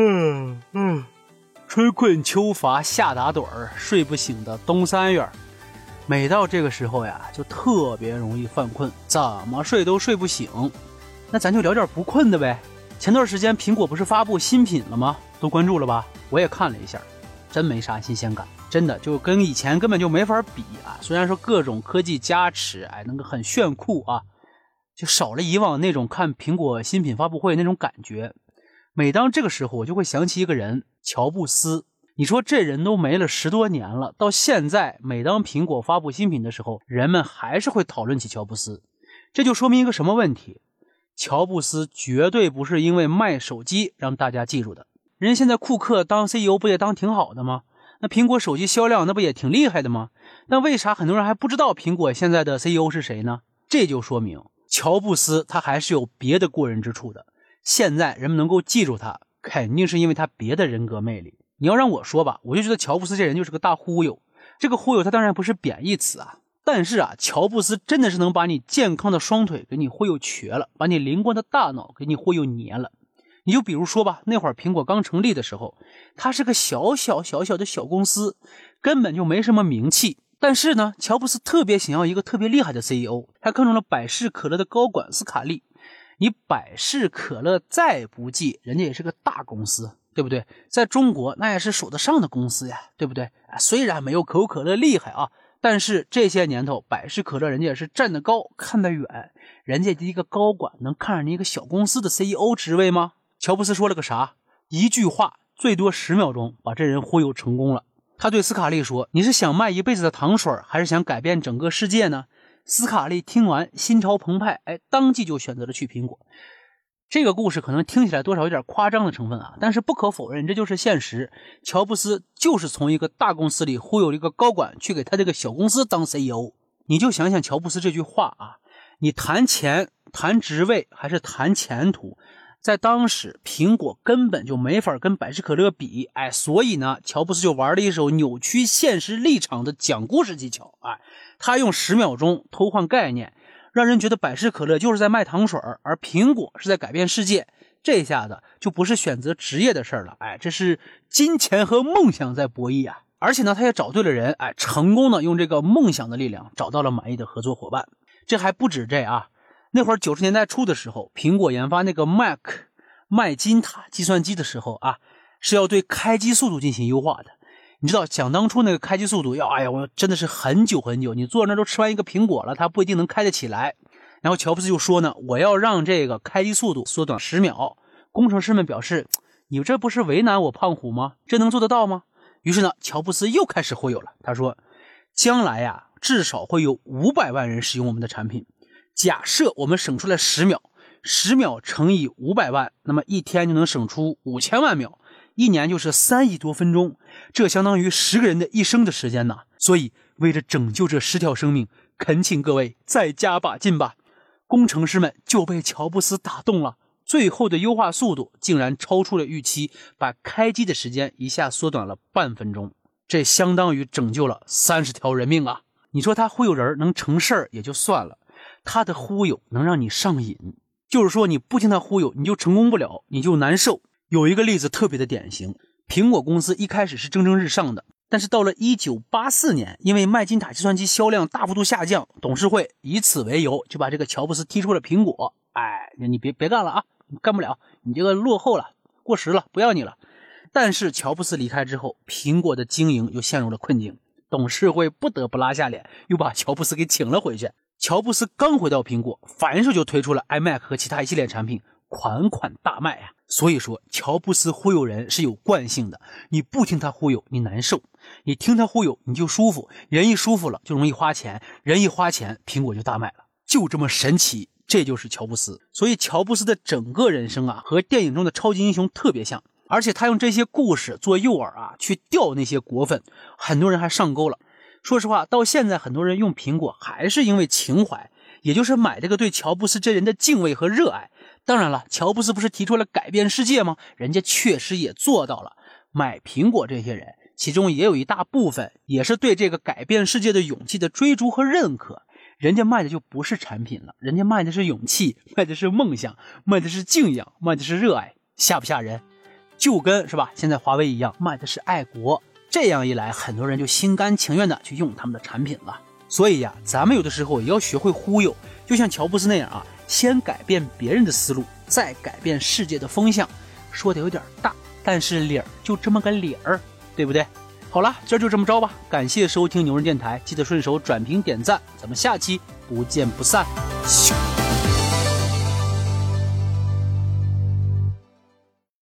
嗯嗯，春困秋乏夏打盹儿，睡不醒的冬三月。每到这个时候呀，就特别容易犯困，怎么睡都睡不醒。那咱就聊点不困的呗。前段时间苹果不是发布新品了吗？都关注了吧？我也看了一下，真没啥新鲜感，真的就跟以前根本就没法比啊。虽然说各种科技加持，哎，那个很炫酷啊，就少了以往那种看苹果新品发布会那种感觉。每当这个时候，我就会想起一个人，乔布斯。你说这人都没了十多年了，到现在，每当苹果发布新品的时候，人们还是会讨论起乔布斯。这就说明一个什么问题？乔布斯绝对不是因为卖手机让大家记住的。人现在库克当 CEO 不也当挺好的吗？那苹果手机销量那不也挺厉害的吗？那为啥很多人还不知道苹果现在的 CEO 是谁呢？这就说明乔布斯他还是有别的过人之处的。现在人们能够记住他，肯定是因为他别的人格魅力。你要让我说吧，我就觉得乔布斯这人就是个大忽悠。这个忽悠他当然不是贬义词啊，但是啊，乔布斯真的是能把你健康的双腿给你忽悠瘸了，把你灵光的大脑给你忽悠黏了。你就比如说吧，那会儿苹果刚成立的时候，它是个小小小小的小公司，根本就没什么名气。但是呢，乔布斯特别想要一个特别厉害的 CEO，他看中了百事可乐的高管斯卡利。你百事可乐再不济，人家也是个大公司，对不对？在中国那也是数得上的公司呀，对不对？虽然没有可口可乐厉害啊，但是这些年头，百事可乐人家也是站得高，看得远。人家一个高管能看上你一个小公司的 CEO 职位吗？乔布斯说了个啥？一句话，最多十秒钟，把这人忽悠成功了。他对斯卡利说：“你是想卖一辈子的糖水，还是想改变整个世界呢？”斯卡利听完，心潮澎湃，哎，当即就选择了去苹果。这个故事可能听起来多少有点夸张的成分啊，但是不可否认，这就是现实。乔布斯就是从一个大公司里忽悠了一个高管去给他这个小公司当 CEO。你就想想乔布斯这句话啊，你谈钱、谈职位还是谈前途？在当时，苹果根本就没法跟百事可乐比，哎，所以呢，乔布斯就玩了一手扭曲现实立场的讲故事技巧，哎，他用十秒钟偷换概念，让人觉得百事可乐就是在卖糖水而苹果是在改变世界，这下子就不是选择职业的事了，哎，这是金钱和梦想在博弈啊！而且呢，他也找对了人，哎，成功的用这个梦想的力量找到了满意的合作伙伴。这还不止这啊！那会儿九十年代初的时候，苹果研发那个 Mac 麦金塔计算机的时候啊，是要对开机速度进行优化的。你知道，想当初那个开机速度要，哎呀，我真的是很久很久，你坐那都吃完一个苹果了，它不一定能开得起来。然后乔布斯就说呢，我要让这个开机速度缩短十秒。工程师们表示，你这不是为难我胖虎吗？这能做得到吗？于是呢，乔布斯又开始忽悠了。他说，将来呀，至少会有五百万人使用我们的产品。假设我们省出来十秒，十秒乘以五百万，那么一天就能省出五千万秒，一年就是三亿多分钟，这相当于十个人的一生的时间呐。所以，为了拯救这十条生命，恳请各位再加把劲吧！工程师们就被乔布斯打动了，最后的优化速度竟然超出了预期，把开机的时间一下缩短了半分钟，这相当于拯救了三十条人命啊！你说他忽悠人能成事儿也就算了。他的忽悠能让你上瘾，就是说你不听他忽悠，你就成功不了，你就难受。有一个例子特别的典型，苹果公司一开始是蒸蒸日上的，但是到了一九八四年，因为麦金塔计算机销量大幅度下降，董事会以此为由就把这个乔布斯踢出了苹果。哎，你别别干了啊，干不了，你这个落后了，过时了，不要你了。但是乔布斯离开之后，苹果的经营又陷入了困境，董事会不得不拉下脸，又把乔布斯给请了回去。乔布斯刚回到苹果，反手就推出了 iMac 和其他一系列产品，款款大卖啊！所以说，乔布斯忽悠人是有惯性的，你不听他忽悠，你难受；你听他忽悠，你就舒服。人一舒服了，就容易花钱；人一花钱，苹果就大卖了，就这么神奇。这就是乔布斯。所以，乔布斯的整个人生啊，和电影中的超级英雄特别像，而且他用这些故事做诱饵啊，去钓那些果粉，很多人还上钩了。说实话，到现在很多人用苹果还是因为情怀，也就是买这个对乔布斯这人的敬畏和热爱。当然了，乔布斯不是提出了改变世界吗？人家确实也做到了。买苹果这些人，其中也有一大部分也是对这个改变世界的勇气的追逐和认可。人家卖的就不是产品了，人家卖的是勇气，卖的是梦想，卖的是敬仰，卖的是热爱，吓不吓人？就跟是吧？现在华为一样，卖的是爱国。这样一来，很多人就心甘情愿的去用他们的产品了。所以呀，咱们有的时候也要学会忽悠，就像乔布斯那样啊，先改变别人的思路，再改变世界的风向。说的有点大，但是理儿就这么个理儿，对不对？好了，今儿就这么着吧。感谢收听牛人电台，记得顺手转评点赞，咱们下期不见不散。